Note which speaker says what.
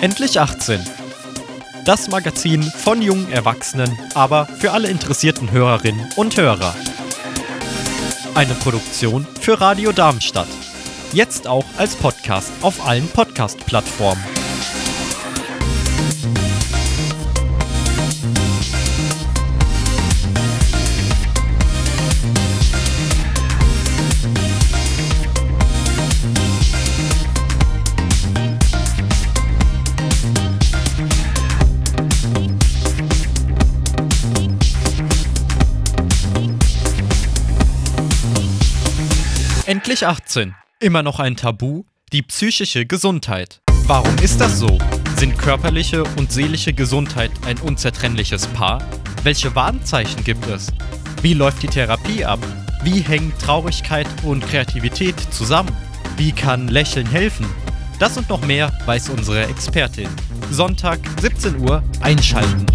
Speaker 1: Endlich 18. Das Magazin von jungen Erwachsenen, aber für alle interessierten Hörerinnen und Hörer. Eine Produktion für Radio Darmstadt. Jetzt auch als Podcast auf allen Podcast-Plattformen. Endlich 18. Immer noch ein Tabu? Die psychische Gesundheit. Warum ist das so? Sind körperliche und seelische Gesundheit ein unzertrennliches Paar? Welche Warnzeichen gibt es? Wie läuft die Therapie ab? Wie hängen Traurigkeit und Kreativität zusammen? Wie kann Lächeln helfen? Das und noch mehr weiß unsere Expertin. Sonntag, 17 Uhr, einschalten.